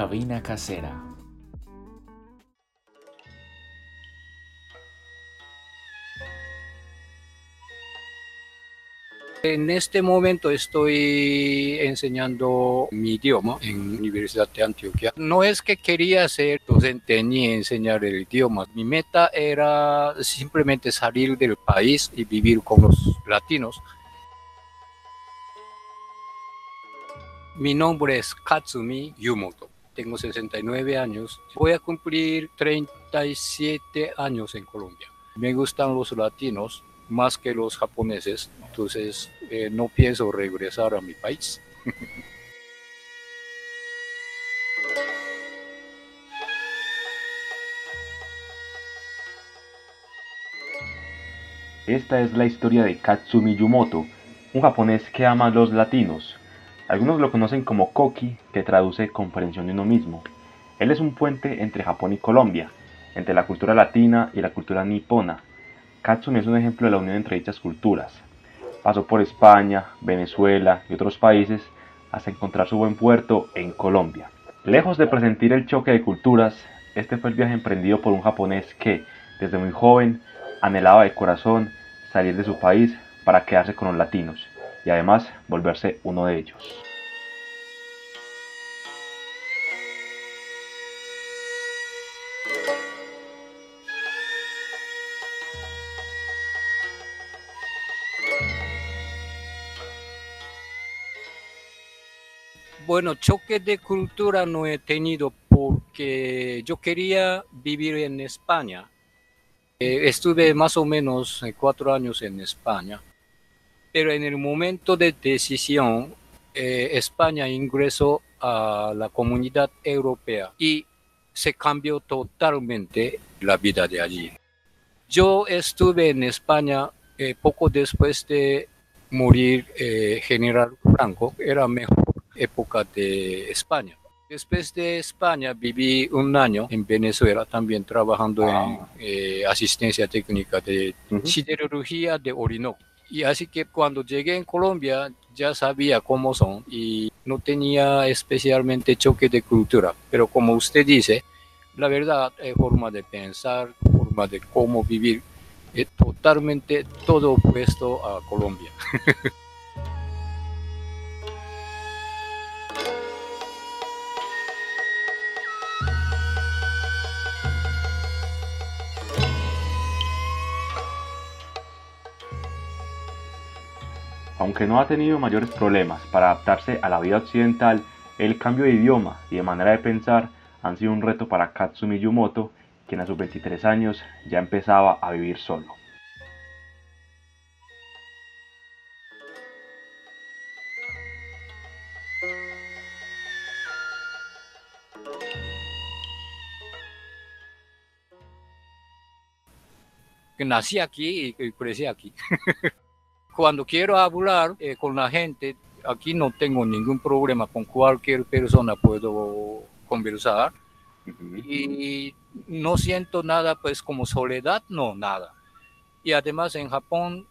cabina casera. En este momento estoy enseñando mi idioma en la Universidad de Antioquia. No es que quería ser docente ni enseñar el idioma. Mi meta era simplemente salir del país y vivir con los latinos. Mi nombre es Katsumi Yumoto. Tengo 69 años. Voy a cumplir 37 años en Colombia. Me gustan los latinos más que los japoneses, entonces eh, no pienso regresar a mi país. Esta es la historia de Katsumi Yumoto, un japonés que ama a los latinos. Algunos lo conocen como Koki, que traduce comprensión de uno mismo. Él es un puente entre Japón y Colombia, entre la cultura latina y la cultura nipona, Katsumi es un ejemplo de la unión entre dichas culturas. Pasó por España, Venezuela y otros países hasta encontrar su buen puerto en Colombia. Lejos de presentir el choque de culturas, este fue el viaje emprendido por un japonés que, desde muy joven, anhelaba de corazón salir de su país para quedarse con los latinos y además volverse uno de ellos. Bueno, choque de cultura no he tenido porque yo quería vivir en España. Eh, estuve más o menos eh, cuatro años en España, pero en el momento de decisión, eh, España ingresó a la comunidad europea y se cambió totalmente la vida de allí. Yo estuve en España poco después de morir General Franco, era mejor época de España. Después de España viví un año en Venezuela también trabajando en ah. eh, asistencia técnica de siderurgia de Orinoco. Y así que cuando llegué en Colombia ya sabía cómo son y no tenía especialmente choque de cultura. Pero como usted dice, la verdad, es forma de pensar, forma de cómo vivir, es totalmente todo opuesto a Colombia. Aunque no ha tenido mayores problemas para adaptarse a la vida occidental, el cambio de idioma y de manera de pensar han sido un reto para Katsumi Yumoto, quien a sus 23 años ya empezaba a vivir solo. nací aquí y crecí aquí. Cuando quiero hablar eh, con la gente, aquí no tengo ningún problema, con cualquier persona puedo conversar y no siento nada pues como soledad, no, nada. Y además en Japón,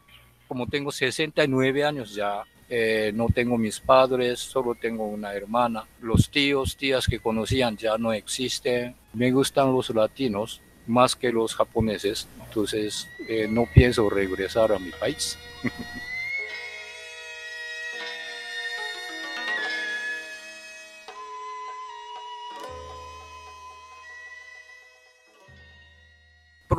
como tengo 69 años ya, eh, no tengo mis padres, solo tengo una hermana. Los tíos, tías que conocían ya no existen. Me gustan los latinos más que los japoneses, entonces eh, no pienso regresar a mi país.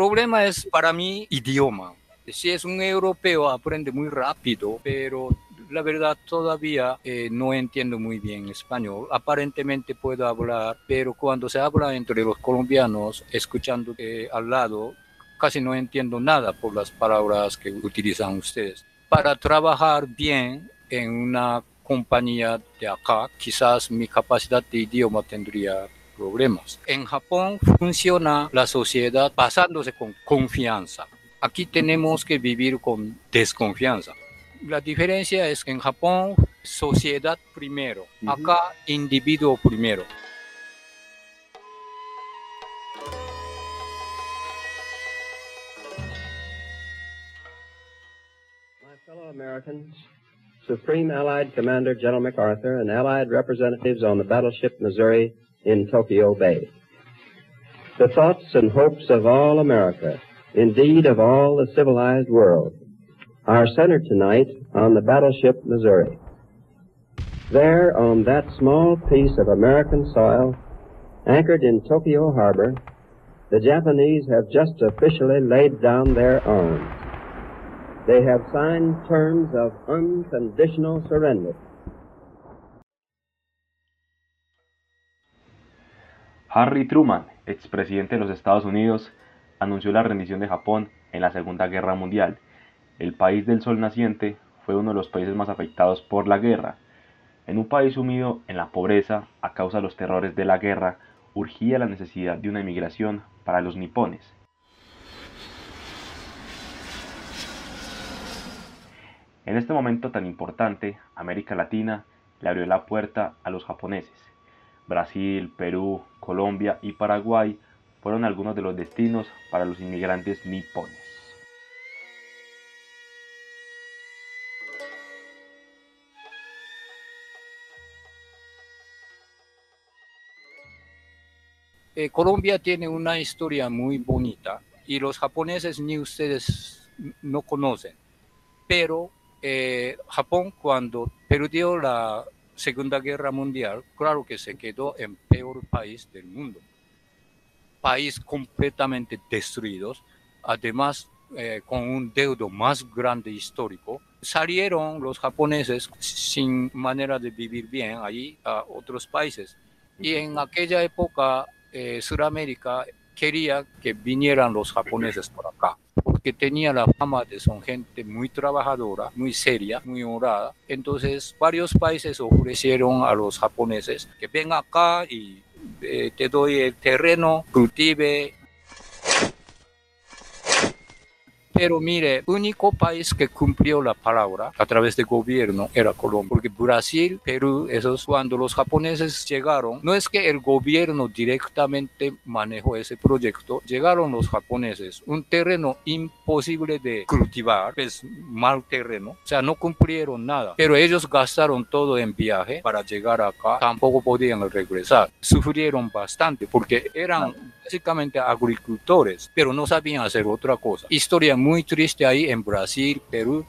problema es para mí idioma. Si es un europeo aprende muy rápido, pero la verdad todavía eh, no entiendo muy bien español. Aparentemente puedo hablar, pero cuando se habla entre los colombianos, escuchando eh, al lado, casi no entiendo nada por las palabras que utilizan ustedes. Para trabajar bien en una compañía de acá, quizás mi capacidad de idioma tendría problemas. En Japón funciona la sociedad basándose con confianza. Aquí tenemos que vivir con desconfianza. La diferencia es que en Japón sociedad primero, acá individuo primero. Americans, Supreme Allied Commander General MacArthur and Allied representatives on the battleship Missouri in Tokyo Bay. The thoughts and hopes of all America, indeed of all the civilized world, are centered tonight on the battleship Missouri. There, on that small piece of American soil, anchored in Tokyo Harbor, the Japanese have just officially laid down their arms. They have signed terms of unconditional surrender. Harry Truman, expresidente de los Estados Unidos, anunció la rendición de Japón en la Segunda Guerra Mundial. El país del sol naciente fue uno de los países más afectados por la guerra. En un país sumido en la pobreza a causa de los terrores de la guerra, urgía la necesidad de una emigración para los nipones. En este momento tan importante, América Latina le abrió la puerta a los japoneses. Brasil, Perú, Colombia y Paraguay fueron algunos de los destinos para los inmigrantes nipones. Eh, Colombia tiene una historia muy bonita y los japoneses ni ustedes no conocen, pero eh, Japón cuando perdió la Segunda Guerra Mundial, claro que se quedó en peor país del mundo. País completamente destruido, además eh, con un deudo más grande histórico. Salieron los japoneses sin manera de vivir bien allí a otros países. Y en aquella época eh, Sudamérica quería que vinieran los japoneses por acá, porque tenía la fama de son gente muy trabajadora, muy seria, muy honrada. Entonces varios países ofrecieron a los japoneses que ven acá y eh, te doy el terreno, cultive Pero mire, único país que cumplió la palabra a través del gobierno era Colombia, porque Brasil, Perú, esos cuando los japoneses llegaron, no es que el gobierno directamente manejó ese proyecto, llegaron los japoneses, un terreno imposible de cultivar, es mal terreno, o sea, no cumplieron nada, pero ellos gastaron todo en viaje para llegar acá, tampoco podían regresar, sufrieron bastante porque eran básicamente agricultores, pero no sabían hacer otra cosa. Historia muy triste ahí en Brasil, Perú,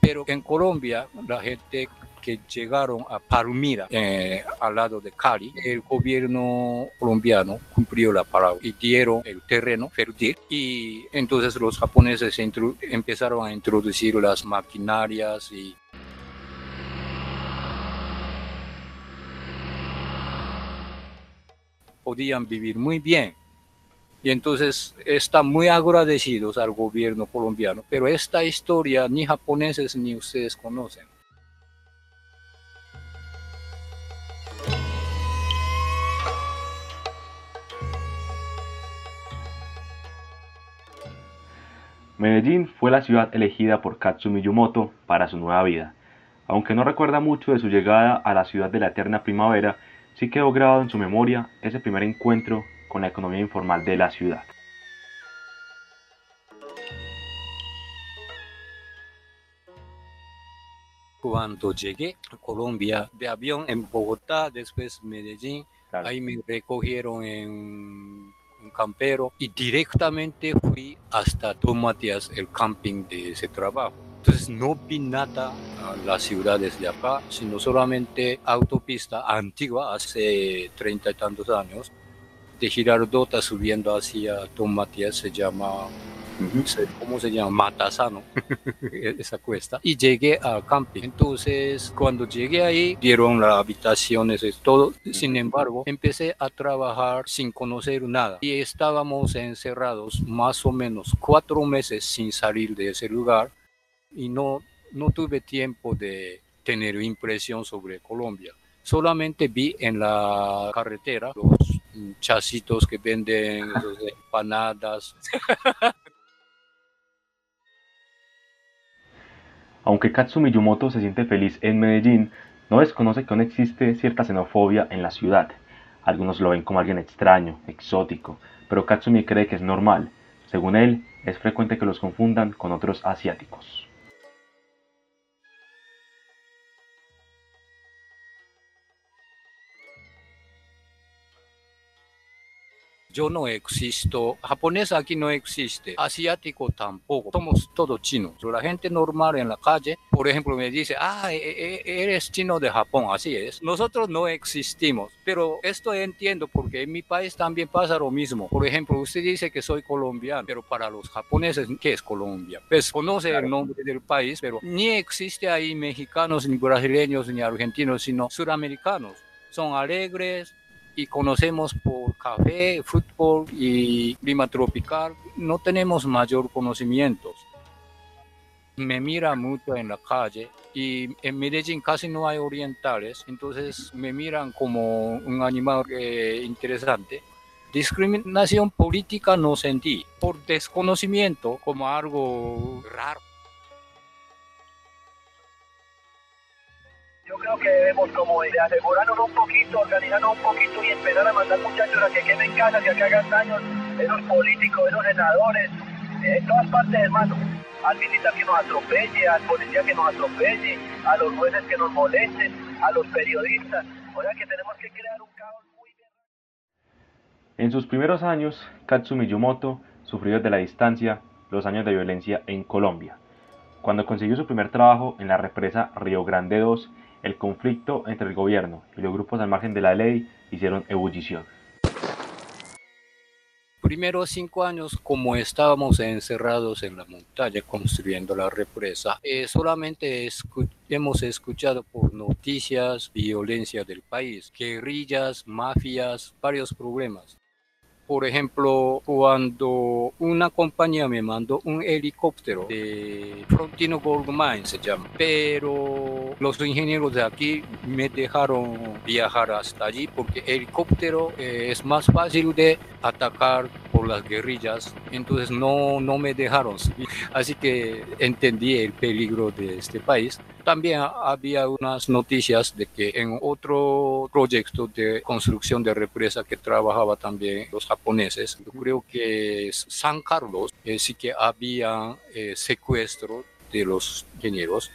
pero en Colombia la gente que llegaron a Palmira, eh, al lado de Cali, el gobierno colombiano cumplió la palabra y dieron el terreno fértil y entonces los japoneses empezaron a introducir las maquinarias y podían vivir muy bien. Y entonces están muy agradecidos al gobierno colombiano. Pero esta historia ni japoneses ni ustedes conocen. Medellín fue la ciudad elegida por Katsumi Yumoto para su nueva vida. Aunque no recuerda mucho de su llegada a la ciudad de la eterna primavera, sí quedó grabado en su memoria ese primer encuentro con la economía informal de la ciudad. Cuando llegué a Colombia de avión en Bogotá, después Medellín, ahí me recogieron en un campero y directamente fui hasta Don Matías, el camping de ese trabajo. Entonces no vi nada a las ciudades de acá, sino solamente autopista antigua hace treinta y tantos años, de Girardota subiendo hacia Don Matías, se llama, ¿cómo se llama? Matasano, esa cuesta. Y llegué al camping. Entonces, cuando llegué ahí, dieron las habitaciones, todo. Sin embargo, empecé a trabajar sin conocer nada. Y estábamos encerrados más o menos cuatro meses sin salir de ese lugar y no, no tuve tiempo de tener impresión sobre Colombia. Solamente vi en la carretera los chasitos que venden empanadas. Aunque Katsumi Yumoto se siente feliz en Medellín, no desconoce que aún existe cierta xenofobia en la ciudad. Algunos lo ven como alguien extraño, exótico, pero Katsumi cree que es normal. Según él, es frecuente que los confundan con otros asiáticos. Yo no existo, japonés aquí no existe, asiático tampoco, somos todos chinos. La gente normal en la calle, por ejemplo, me dice, ah, e, e, e, eres chino de Japón, así es. Nosotros no existimos, pero esto entiendo porque en mi país también pasa lo mismo. Por ejemplo, usted dice que soy colombiano, pero para los japoneses, ¿qué es Colombia? Pues conoce el nombre del país, pero ni existe ahí mexicanos, ni brasileños, ni argentinos, sino suramericanos. Son alegres, y conocemos por café, fútbol y clima tropical, no tenemos mayor conocimientos. Me mira mucho en la calle y en Medellín casi no hay orientales, entonces me miran como un animal eh, interesante. Discriminación política no sentí, por desconocimiento como algo raro. Yo creo que debemos como de asegurarnos un poquito, organizarnos un poquito y empezar a mandar muchachos a que queden casas y a que hagan daños esos políticos, esos senadores, en todas partes, hermano. Al militar que nos atropelle, al policía que nos atropelle, a los jueces que nos molesten, a los periodistas. O sea que tenemos que crear un caos muy. En sus primeros años, Katsumi Yumoto sufrió desde la distancia los años de violencia en Colombia. Cuando consiguió su primer trabajo en la represa Río Grande II, el conflicto entre el gobierno y los grupos al margen de la ley hicieron ebullición. Primeros cinco años, como estábamos encerrados en la montaña construyendo la represa, eh, solamente hemos escuchado por noticias violencia del país, guerrillas, mafias, varios problemas por ejemplo, cuando una compañía me mandó un helicóptero de Frontino Gold Mine, se llama, pero los ingenieros de aquí me dejaron viajar hasta allí porque el helicóptero eh, es más fácil de atacar las guerrillas, entonces no, no me dejaron. Así que entendí el peligro de este país. También había unas noticias de que en otro proyecto de construcción de represa que trabajaba también los japoneses, yo creo que San Carlos, eh, sí que había eh, secuestro de los ingenieros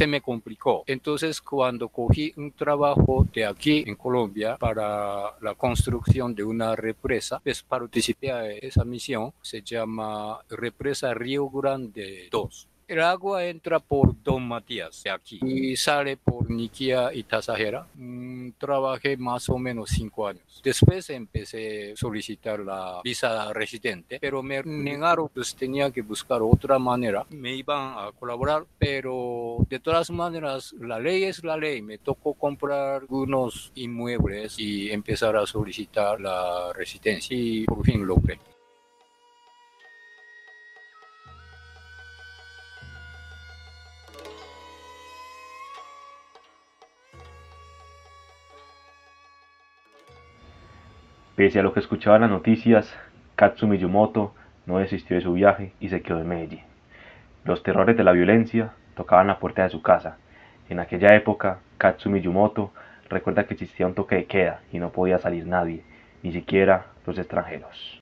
se me complicó. Entonces, cuando cogí un trabajo de aquí en Colombia para la construcción de una represa, pues participé a esa misión. Se llama Represa Río Grande 2 el agua entra por Don Matías de aquí y sale por Niquia y Tasajera. Mm, trabajé más o menos cinco años. Después empecé a solicitar la visa residente, pero me negaron, pues tenía que buscar otra manera. Me iban a colaborar, pero de todas maneras la ley es la ley. Me tocó comprar unos inmuebles y empezar a solicitar la residencia y por fin logré. Pese a lo que escuchaba en las noticias, Katsumi Yumoto no desistió de su viaje y se quedó en Medellín. Los terrores de la violencia tocaban la puerta de su casa. En aquella época, Katsumi Yumoto recuerda que existía un toque de queda y no podía salir nadie, ni siquiera los extranjeros.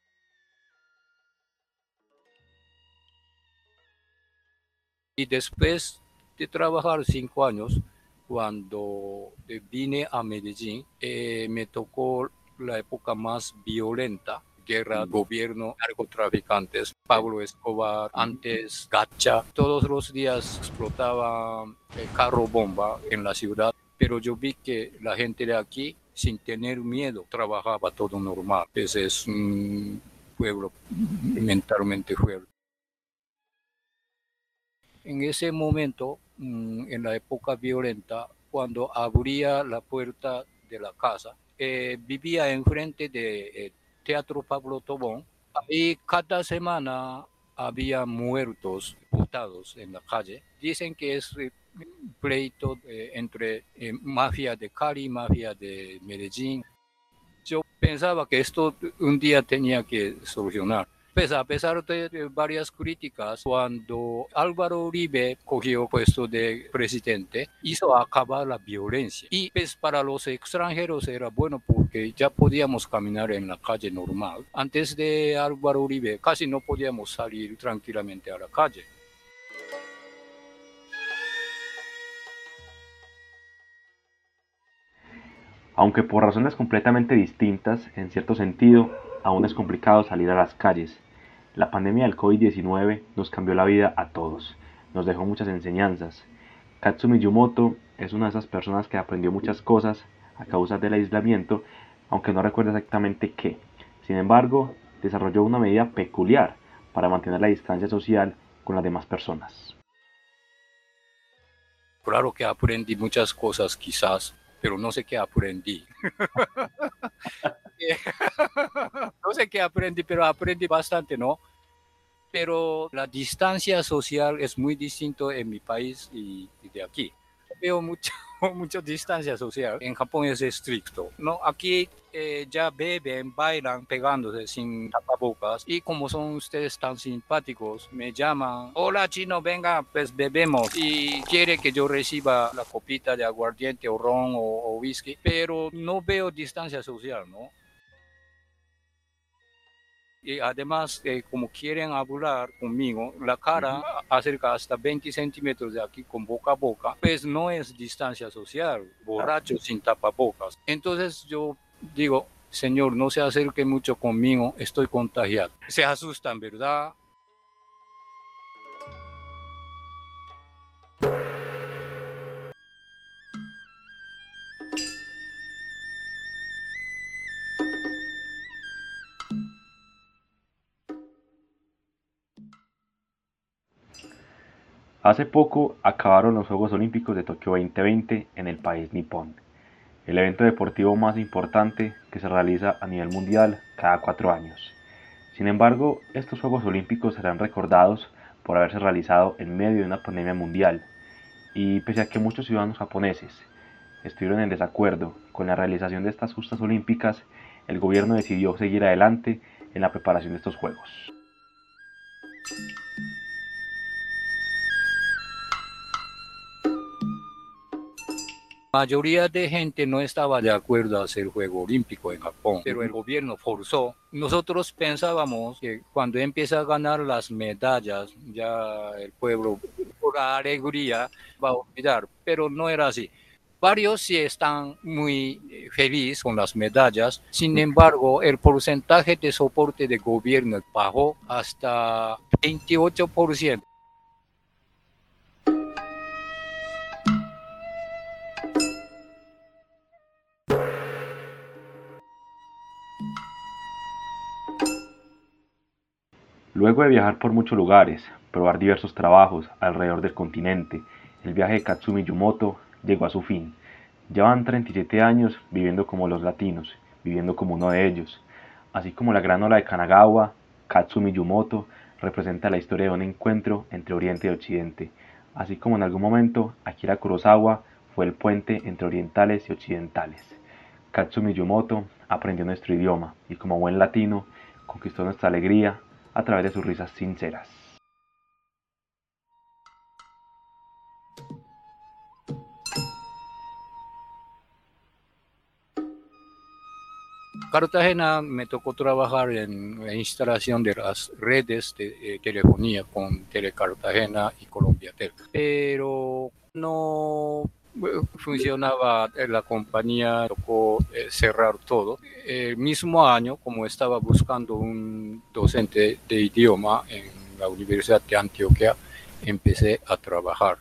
Y después de trabajar cinco años, cuando vine a Medellín, eh, me tocó la época más violenta guerra, gobierno, narcotraficantes, Pablo Escobar, antes Gacha, todos los días explotaba el carro bomba en la ciudad, pero yo vi que la gente de aquí, sin tener miedo, trabajaba todo normal. Ese es un pueblo mentalmente fuerte. En ese momento, mm, en la época violenta, cuando abría la puerta de la casa, eh, vivía enfrente de eh, Teatro Pablo Tobón. y cada semana había muertos botados en la calle. Dicen que es eh, pleito entre mafia de Cali mafia de Medellín. Yo pensaba que esto un día tenía que solucionar a pesar de varias críticas, cuando Álvaro Uribe cogió puesto de presidente, hizo acabar la violencia. Y pues para los extranjeros era bueno porque ya podíamos caminar en la calle normal. Antes de Álvaro Uribe casi no podíamos salir tranquilamente a la calle. Aunque por razones completamente distintas, en cierto sentido, aún es complicado salir a las calles. La pandemia del COVID-19 nos cambió la vida a todos, nos dejó muchas enseñanzas. Katsumi Yumoto es una de esas personas que aprendió muchas cosas a causa del aislamiento, aunque no recuerda exactamente qué. Sin embargo, desarrolló una medida peculiar para mantener la distancia social con las demás personas. Claro que aprendí muchas cosas quizás, pero no sé qué aprendí. no sé qué aprendí, pero aprendí bastante, ¿no? Pero la distancia social es muy distinto en mi país y, de aquí. Veo mucho, mucha distancia social. En Japón es estricto, ¿no? Aquí eh, ya beben, bailan pegándose sin tapabocas. Y como son ustedes tan simpáticos, me llaman, hola chino, venga, pues bebemos. Y quiere que yo reciba la copita de aguardiente o ron o, o whisky, pero no veo distancia social, ¿no? Y además eh, como quieren hablar conmigo, la cara acerca hasta 20 centímetros de aquí con boca a boca, pues no es distancia social, borracho sin tapabocas. Entonces yo digo, Señor, no se acerque mucho conmigo, estoy contagiado. Se asustan, ¿verdad? Hace poco acabaron los Juegos Olímpicos de Tokio 2020 en el país nipón, el evento deportivo más importante que se realiza a nivel mundial cada cuatro años. Sin embargo, estos Juegos Olímpicos serán recordados por haberse realizado en medio de una pandemia mundial, y pese a que muchos ciudadanos japoneses estuvieron en desacuerdo con la realización de estas justas olímpicas, el gobierno decidió seguir adelante en la preparación de estos Juegos. Mayoría de gente no estaba de acuerdo a hacer juego olímpico en Japón, pero el gobierno forzó. Nosotros pensábamos que cuando empieza a ganar las medallas, ya el pueblo por alegría va a olvidar, pero no era así. Varios sí están muy eh, felices con las medallas, sin embargo, el porcentaje de soporte de gobierno bajó hasta 28%. Luego de viajar por muchos lugares, probar diversos trabajos alrededor del continente, el viaje de Katsumi Yumoto llegó a su fin. Llevan 37 años viviendo como los latinos, viviendo como uno de ellos. Así como la gran ola de Kanagawa, Katsumi Yumoto representa la historia de un encuentro entre Oriente y Occidente, así como en algún momento Akira Kurosawa fue el puente entre orientales y occidentales. Katsumi Yumoto aprendió nuestro idioma y como buen latino conquistó nuestra alegría, a través de sus risas sinceras. Cartagena me tocó trabajar en la instalación de las redes de eh, telefonía con Telecartagena y Colombia pero no funcionaba la compañía, tocó eh, cerrar todo. El mismo año, como estaba buscando un docente de idioma en la Universidad de Antioquia, empecé a trabajar.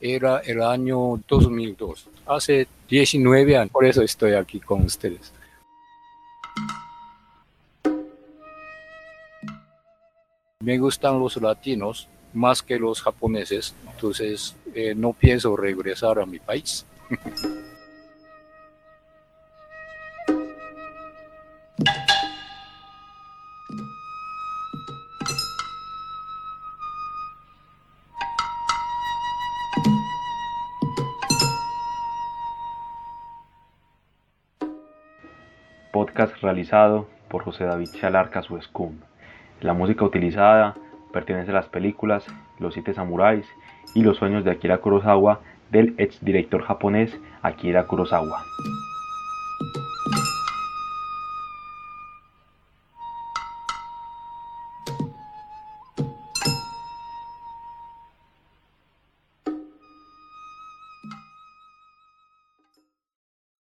Era el año 2002, hace 19 años, por eso estoy aquí con ustedes. Me gustan los latinos, más que los japoneses, entonces eh, no pienso regresar a mi país. Podcast realizado por José David Chalarca Suescum. La música utilizada Pertenece a las películas Los Siete Samuráis y Los Sueños de Akira Kurosawa del ex director japonés Akira Kurosawa.